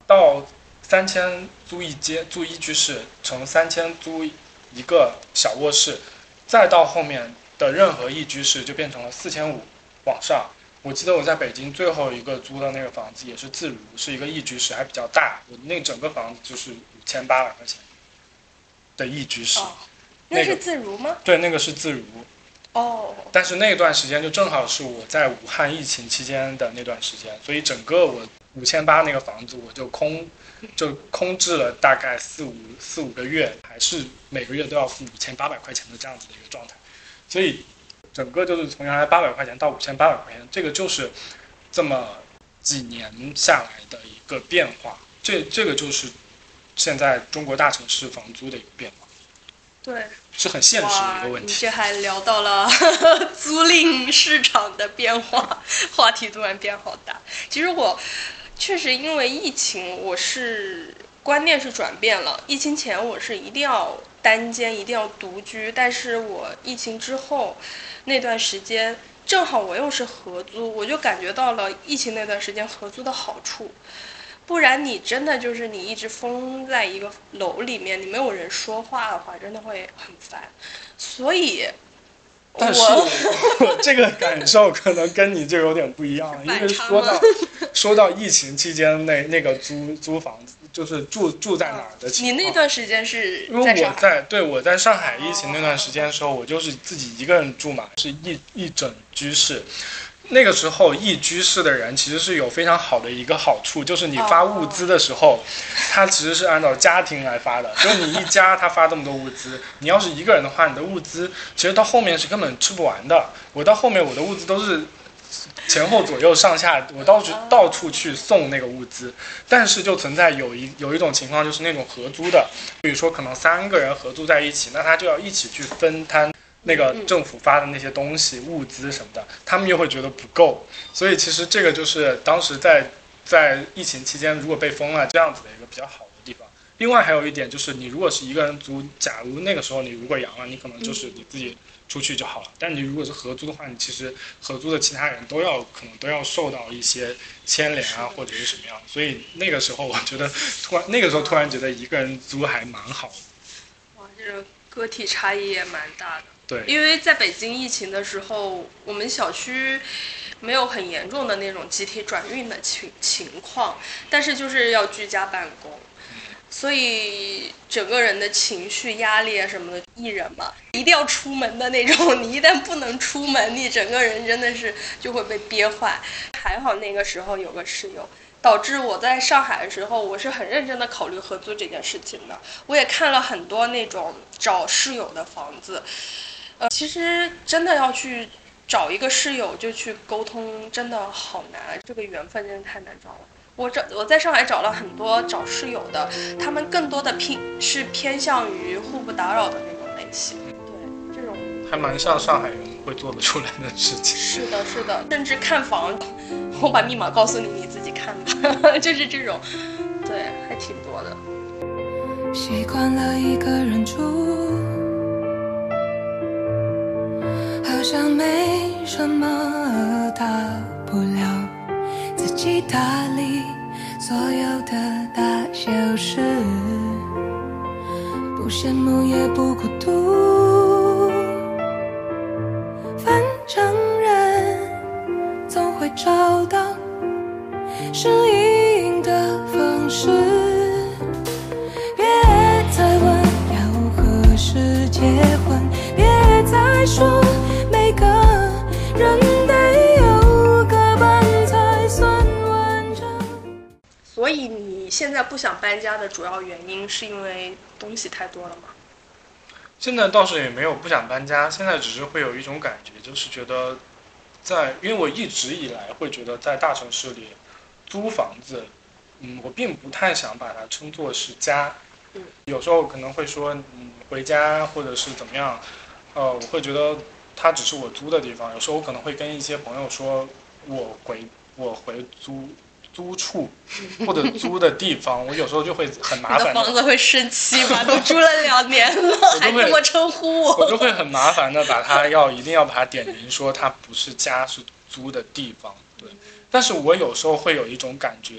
Speaker 2: 到三千租一间租一居室，从三千租一个小卧室，再到后面的任何一居室就变成了四千五往上。我记得我在北京最后一个租的那个房子也是自如，是一个一居室，还比较大。我那整个房子就是五千八百块钱的一居室，
Speaker 1: 哦，
Speaker 2: 那个
Speaker 1: 那是自如吗？
Speaker 2: 对，那个是自如。
Speaker 1: 哦，
Speaker 2: 但是那段时间就正好是我在武汉疫情期间的那段时间，所以整个我五千八那个房子我就空，就空置了大概四五四五个月，还是每个月都要付五千八百块钱的这样子的一个状态，所以整个就是从原来八百块钱到五千八百块钱，这个就是这么几年下来的一个变化，这这个就是现在中国大城市房租的一个变化，
Speaker 1: 对，
Speaker 2: 是很现实的一个问，题。
Speaker 1: 你这还聊到了 租赁市场的变化，话题突然变好大。其实我确实因为疫情，我是观念是转变了。疫情前我是一定要单间，一定要独居，但是我疫情之后那段时间正好我又是合租，我就感觉到了疫情那段时间合租的好处。不然你真的就是你一直封在一个楼里面，你没有人说话的话，真的会很烦。所以，
Speaker 2: 但是
Speaker 1: 我
Speaker 2: 我 这个感受可能跟你就有点不一样，因为说到 说到疫情期间那那个租租房子，就是住住在哪儿的情
Speaker 1: 你。那段时间是
Speaker 2: 因为我
Speaker 1: 在
Speaker 2: 对我在上海疫情那段时间的时候，我就是自己一个人住嘛，是一一整居室。那个时候一居室的人其实是有非常好的一个好处，就是你发物资的时候，他其实是按照家庭来发的，就是你一家他发这么多物资，你要是一个人的话，你的物资其实到后面是根本吃不完的。我到后面我的物资都是前后左右上下，我到处到处去送那个物资，但是就存在有一有一种情况，就是那种合租的，比如说可能三个人合租在一起，那他就要一起去分摊那个政府发的那些东西、物资什么的，他们又会觉得不够，所以其实这个就是当时在在疫情期间如果被封了这样子的一个比较好的地方。另外还有一点就是，你如果是一个人租，假如那个时候你如果阳了，你可能就是你自己出去就好了。但你如果是合租的话，你其实合租的其他人都要可能都要受到一些牵连啊，或者是什么样。所以那个时候我觉得突然那个时候突然觉得一个人租还蛮好的。
Speaker 1: 哇，这个个体差异也蛮大的。
Speaker 2: 对，
Speaker 1: 因为在北京疫情的时候，我们小区没有很严重的那种集体转运的情情况，但是就是要居家办公，所以整个人的情绪压力啊什么的，艺人嘛，一定要出门的那种，你一旦不能出门，你整个人真的是就会被憋坏。还好那个时候有个室友。导致我在上海的时候，我是很认真的考虑合租这件事情的。我也看了很多那种找室友的房子，呃，其实真的要去找一个室友就去沟通，真的好难，这个缘分真的太难找了。我找我在上海找了很多找室友的，他们更多的偏是偏向于互不打扰的那种类型。对，这种
Speaker 2: 还蛮像上海人会做得出来的事情。
Speaker 1: 是的，是的，甚至看房，我把密码告诉你，你自己看吧，就是这种，对，还挺多的。
Speaker 4: 习惯了一个人住，好像没什么大不了，自己打理所有的大小事，不羡慕也不孤独，反正人总会找到适应的方式。别再问要何时结婚，别再说
Speaker 1: 以你现在不想搬家的主要原因是因为东西太多了吗？
Speaker 2: 现在倒是也没有不想搬家，现在只是会有一种感觉，就是觉得在，因为我一直以来会觉得在大城市里租房子，嗯，我并不太想把它称作是家。
Speaker 1: 嗯，
Speaker 2: 有时候可能会说，嗯，回家或者是怎么样，呃，我会觉得它只是我租的地方。有时候我可能会跟一些朋友说，我回我回租租处或者租的地方，我有时候就会很麻烦地
Speaker 1: 房子会生气吗？都住了两年了，还这么称呼我？
Speaker 2: 我就会很麻烦的把它要一定要把它点名说它不是家是租的地方，对。但是我有时候会有一种感觉，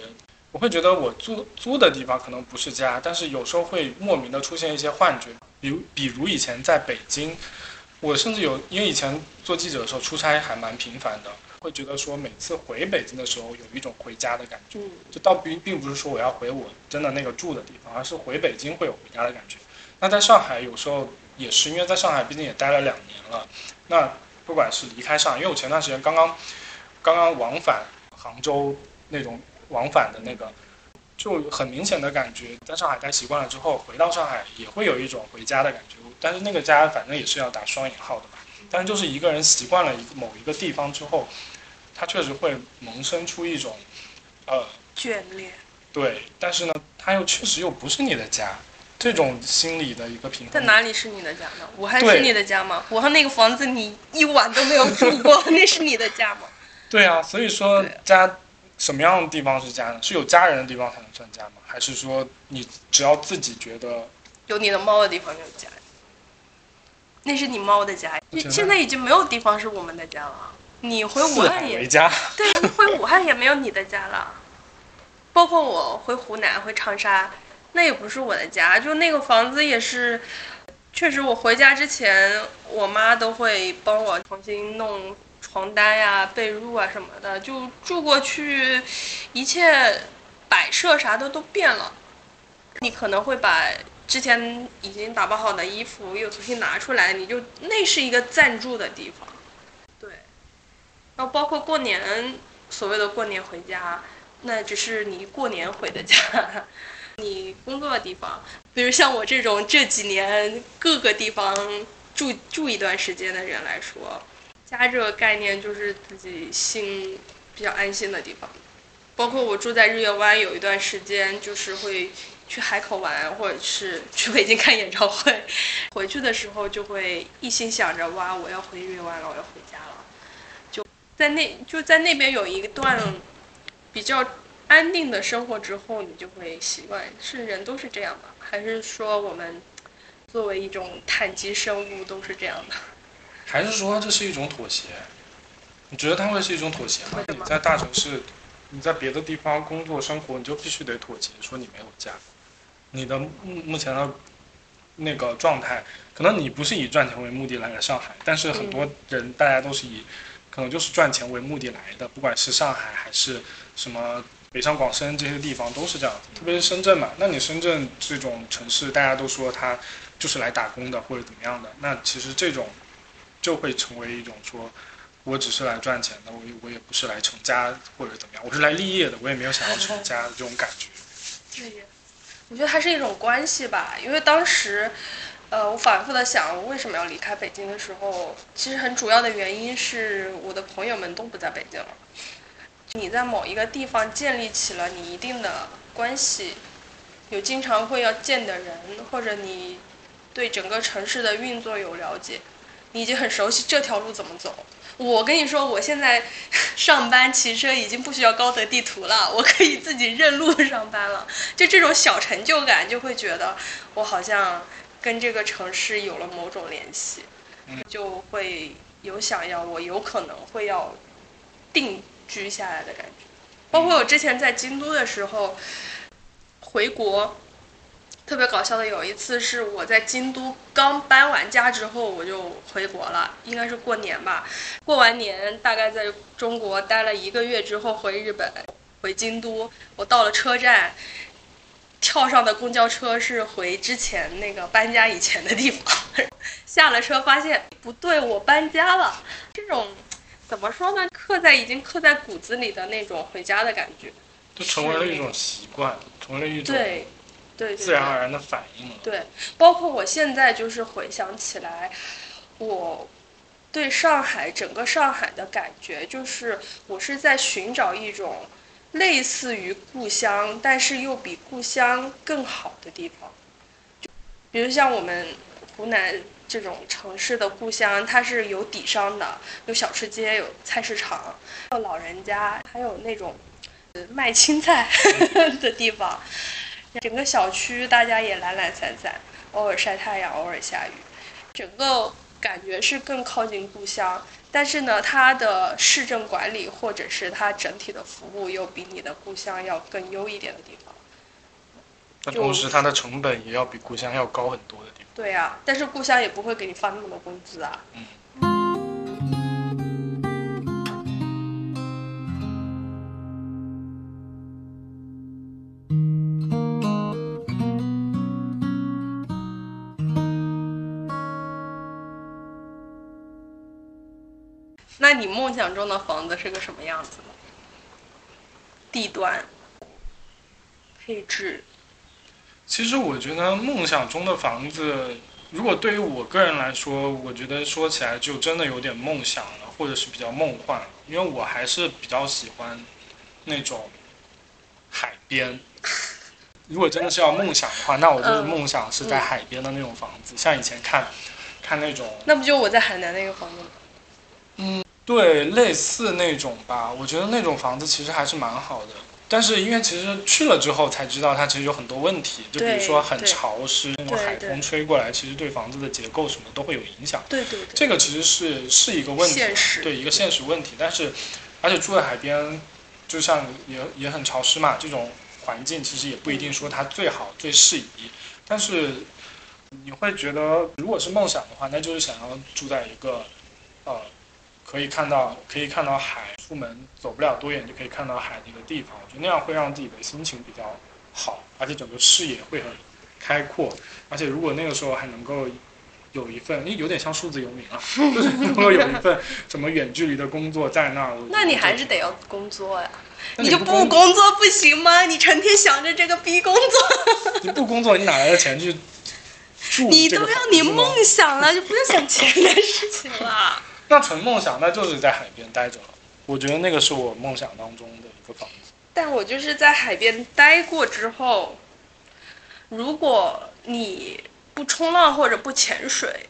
Speaker 2: 我会觉得我租租的地方可能不是家，但是有时候会莫名的出现一些幻觉，比如比如以前在北京，我甚至有因为以前做记者的时候出差还蛮频繁的，会觉得说每次回北京的时候有一种回家的感觉。
Speaker 1: 嗯，
Speaker 2: 就倒并并不是说我要回我真的那个住的地方，而是回北京会有回家的感觉。那在上海有时候也是，因为在上海毕竟也待了两年了。那不管是离开上海，因为我前段时间刚刚刚刚往返杭州那种往返的那个，就很明显的感觉，在上海待习惯了之后，回到上海也会有一种回家的感觉。但是那个家反正也是要打双引号的嘛。但就是一个人习惯了一个某一个地方之后，他确实会萌生出一种呃
Speaker 1: 眷恋。
Speaker 2: 对，但是呢，他又确实又不是你的家，这种心理的一个平衡。
Speaker 1: 在哪里是你的家呢？武汉是你的家吗？武汉那个房子你一晚都没有住过，那是你的家吗？
Speaker 2: 对啊，所以说家什么样的地方是家呢？是有家人的地方才能算家吗？还是说你只要自己觉得
Speaker 1: 有你的猫的地方就是家，那是你猫的家。现在已经没有地方是我们的家了。你回武汉也
Speaker 2: 为家。
Speaker 1: 对，你回武汉也没有你的家了。包括我回湖南、回长沙，那也不是我的家，就那个房子也是，确实我回家之前，我妈都会帮我重新弄床单呀、被褥啊什么的，就住过去，一切摆设啥的都变了。你可能会把之前已经打包好的衣服又重新拿出来，你就那是一个暂住的地方。对，然后包括过年，所谓的过年回家，那只是你过年回的家。你工作的地方，比如像我这种这几年各个地方住住一段时间的人来说，家这个概念就是自己心比较安心的地方。包括我住在日月湾有一段时间，就是会去海口玩，或者是 去北京看演唱会。回去的时候就会一心想着哇，我要回日月湾了，我要回家了。就在那就在那边有一段比较安定的生活之后，你就会习惯。是人都是这样吗？还是说我们作为一种碳基生物都是这样的？
Speaker 2: 还是说这是一种妥协？你觉得它会是一种妥协吗你在大城市，你在别的地方工作生活，你就必须得妥协，说你没有家。你的目目前的那个状态，可能你不是以赚钱为目的来的上海，但是很多人大家都是以可能就是赚钱为目的来的，不管是上海还是什么北上广深这些地方都是这样子，特别是深圳嘛。那你深圳这种城市，大家都说它就是来打工的或者怎么样的，那其实这种就会成为一种说，我只是来赚钱的，我也我也不是来成家或者怎么样，我是来立业的，我也没有想要成家的这种感觉。
Speaker 1: 对，我觉得它是一种关系吧，因为当时，呃，我反复的想，我为什么要离开北京的时候，其实很主要的原因是我的朋友们都不在北京了。你在某一个地方建立起了你一定的关系，有经常会要见的人，或者你对整个城市的运作有了解，你已经很熟悉这条路怎么走。我跟你说，我现在上班骑车已经不需要高德地图了，我可以自己认路上班了。就这种小成就感，就会觉得我好像跟这个城市有了某种联系，就会有想要我有可能会要定居下来的感觉。包括我之前在京都的时候，回国。特别搞笑的有一次是我在京都刚搬完家之后我就回国了，应该是过年吧。过完年大概在中国待了一个月之后回日本，回京都。我到了车站，跳上的公交车是回之前那个搬家以前的地方。下了车发现不对，我搬家了。这种怎么说呢？刻在已经刻在骨子里的那种回家的感觉。
Speaker 2: 就成为了一种习惯，成为了一种
Speaker 1: 对，对对
Speaker 2: 自然而然的反应了。
Speaker 1: 对，包括我现在就是回想起来，我对上海整个上海的感觉，就是我是在寻找一种类似于故乡，但是又比故乡更好的地方。就比如像我们湖南这种城市的故乡，它是有底商的，有小吃街，有菜市场，有老人家，还有那种呃卖青菜 的地方。整个小区大家也懒懒散散，偶尔晒太阳，偶尔下雨，整个感觉是更靠近故乡。但是呢，它的市政管理或者是它整体的服务又比你的故乡要更优一点的地方。
Speaker 2: 那同时，它的成本也要比故乡要高很多的地方。
Speaker 1: 对呀、但是故乡也不会给你发那么多工资啊。那你梦想中的房子是个什么样子呢？地段、配置，
Speaker 2: 其实我觉得梦想中的房子，如果对于我个人来说，我觉得说起来就真的有点梦想了，或者是比较梦幻了，因为我还是比较喜欢那种海边。如果真的是要梦想的话，那我就是
Speaker 1: 嗯
Speaker 2: 梦想是在海边的那种房子，像以前看看那种
Speaker 1: 那不就我在海南那个房子吗？
Speaker 2: 对，类似那种吧，我觉得那种房子其实还是蛮好的。但是因为其实去了之后才知道，它其实有很多问题，就比如说很潮湿，那种海风吹过来，其实对房子的结构什么都会有影响。
Speaker 1: 对对对，
Speaker 2: 这个其实是是一个问题，对一个现实问题。但是，而且住在海边，就像也也很潮湿嘛，这种环境其实也不一定说它最好最适宜。但是你会觉得，如果是梦想的话，那就是想要住在一个呃可以看到可以看到海，出门走不了多远就可以看到海的一个地方。我觉得那样会让自己的心情比较好，而且整个视野会很开阔。而且如果那个时候还能够有一份，有点像数字游民啊，就是能够有一份 什么远距离的工作在那儿。
Speaker 1: 那你还
Speaker 2: 是
Speaker 1: 得要工作呀，
Speaker 2: 那
Speaker 1: 你就不
Speaker 2: 不工
Speaker 1: 工作不行吗？你成天想着这个逼工作，
Speaker 2: 你不工作，你哪来的钱去住
Speaker 1: 你都要你梦想了，就不用想钱的事情了。
Speaker 2: 那纯梦想，那就是在海边待着了。我觉得那个是我梦想当中的一个房子。
Speaker 1: 但我就是在海边待过之后，如果你不冲浪或者不潜水，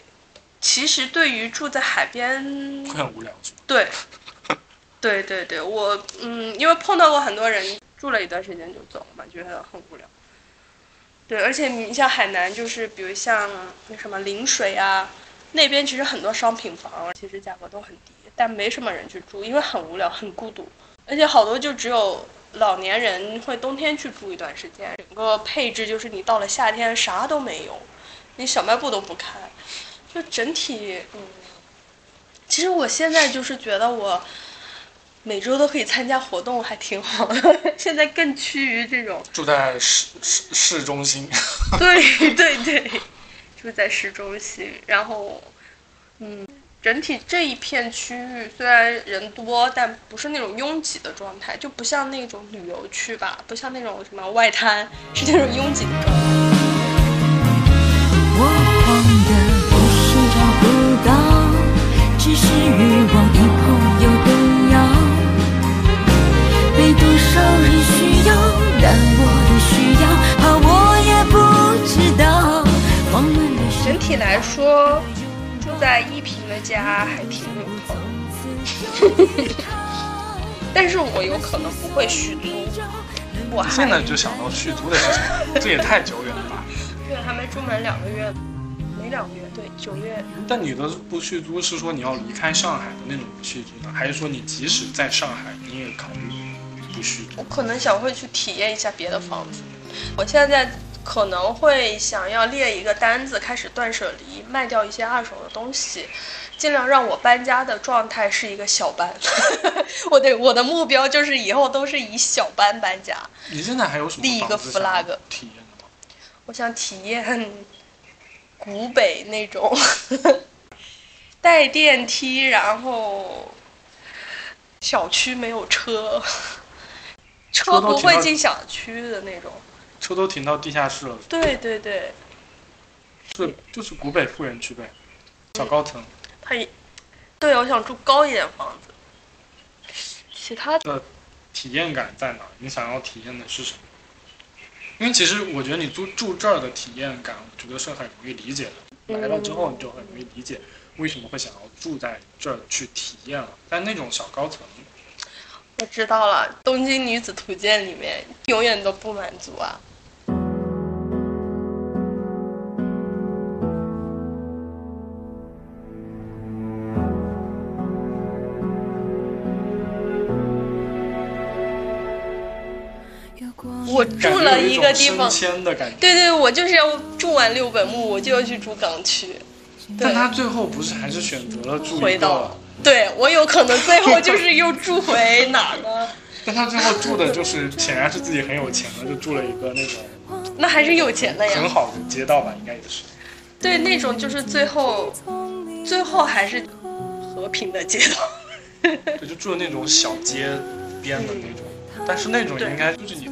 Speaker 1: 其实对于住在海边，
Speaker 2: 会很无聊，是吗？
Speaker 1: 对，对对对，我嗯，因为碰到过很多人住了一段时间就走了嘛，觉得很无聊。对，而且你像海南，就是比如像那什么陵水啊，那边其实很多商品房，其实价格都很低，但没什么人去住，因为很无聊，很孤独，而且好多就只有老年人会冬天去住一段时间。整个配置就是你到了夏天啥都没有，你小卖部都不开，就整体嗯。其实我现在就是觉得我每周都可以参加活动，还挺好的。现在更趋于这种，
Speaker 2: 住在市市市中心，
Speaker 1: 对对对，住在市中心，然后嗯，整体这一片区域虽然人多，但不是那种拥挤的状态，就不像那种旅游区吧，不像那种什么外滩，是那种拥挤的状态。体来说，住在一平的家还挺有头，但是我有可能不会续租，我
Speaker 2: 现在就想到续租的事情，这也太久远了吧？
Speaker 1: 对还没住满两个月，没两个月，对，九月。
Speaker 2: 但你的不续租是说你要离开上海的那种不续租呢，还是说你即使在上海你也考虑不续租
Speaker 1: 我？可能想会去体验一下别的房子。我现在可能会想要列一个单子，开始断舍离，卖掉一些二手的东西，尽量让我搬家的状态是一个小搬。我的我的目标就是以后都是以小搬搬家。
Speaker 2: 你现在还有什么
Speaker 1: 立一个 flag
Speaker 2: 体验的吗？
Speaker 1: 我想体验古北那种 带电梯，然后小区没有车，车不会进小区的那种。
Speaker 2: 车都停到地下室了，
Speaker 1: 对对对，
Speaker 2: 是就是古北富人区呗，小高层。
Speaker 1: 它也对我想住高一点房子，其他的
Speaker 2: 体验感在哪？你想要体验的是什么？因为其实我觉得你住住这儿的体验感，我觉得是很容易理解的。来了之后，你就很容易理解为什么会想要住在这儿去体验了。但那种小高层，
Speaker 1: 我知道了，《东京女子图鉴》里面永远都不满足啊。我住了一个地方
Speaker 2: 的感觉。
Speaker 1: 对对，我就是要住完六本木，我就要去住港区。
Speaker 2: 但他最后不是还是选择了住
Speaker 1: 回到
Speaker 2: 个？
Speaker 1: 对我有可能最后就是又住回哪儿呢？
Speaker 2: 但他最后住的就是显然是自己很有钱了，就住了一个那种
Speaker 1: 那还是有钱的呀。
Speaker 2: 很好的街道吧，应该也是。
Speaker 1: 对，那种就是最后，最后还是和平的街道。
Speaker 2: 对，就住的那种小街边的那种。但是那种应该就是你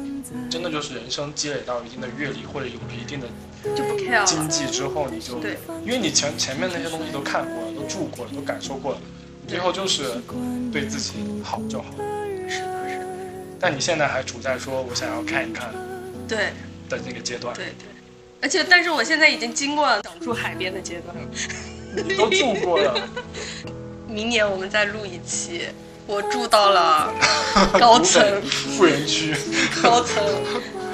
Speaker 2: 真的就是人生积累到一定的阅历或者有了一定的
Speaker 1: 就不 care
Speaker 2: 经。济之后，你就
Speaker 1: 对，
Speaker 2: 因为你前前面那些东西都看过了，都住过了，都感受过了，最后就是对自己好就好。
Speaker 1: 是的，是的。
Speaker 2: 但你现在还处在说我想要看一看
Speaker 1: 对
Speaker 2: 的那个阶段，
Speaker 1: 对对，而且但是我现在已经经过了想住海边的阶段了。
Speaker 2: 你都住过了，
Speaker 1: 明年我们再录一期我住到了 高层，
Speaker 2: 富人区。
Speaker 1: 高层，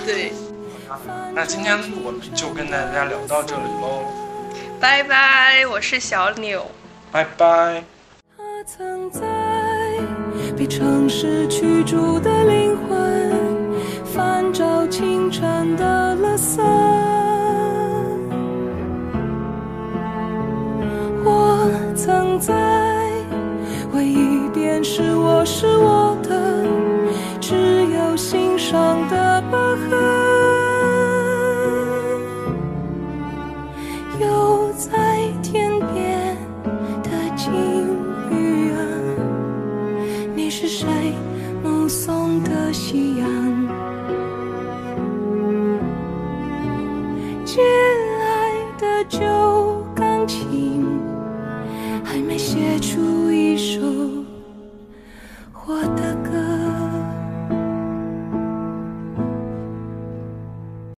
Speaker 1: 对，
Speaker 2: 那今天我们就跟大家聊到这里喽，
Speaker 1: 拜拜，我是小柳。
Speaker 2: 拜拜。
Speaker 4: 他曾在被城市驱逐的灵魂，翻找清晨的垃圾。我曾在回忆便是我是我的，只有心上的疤痕。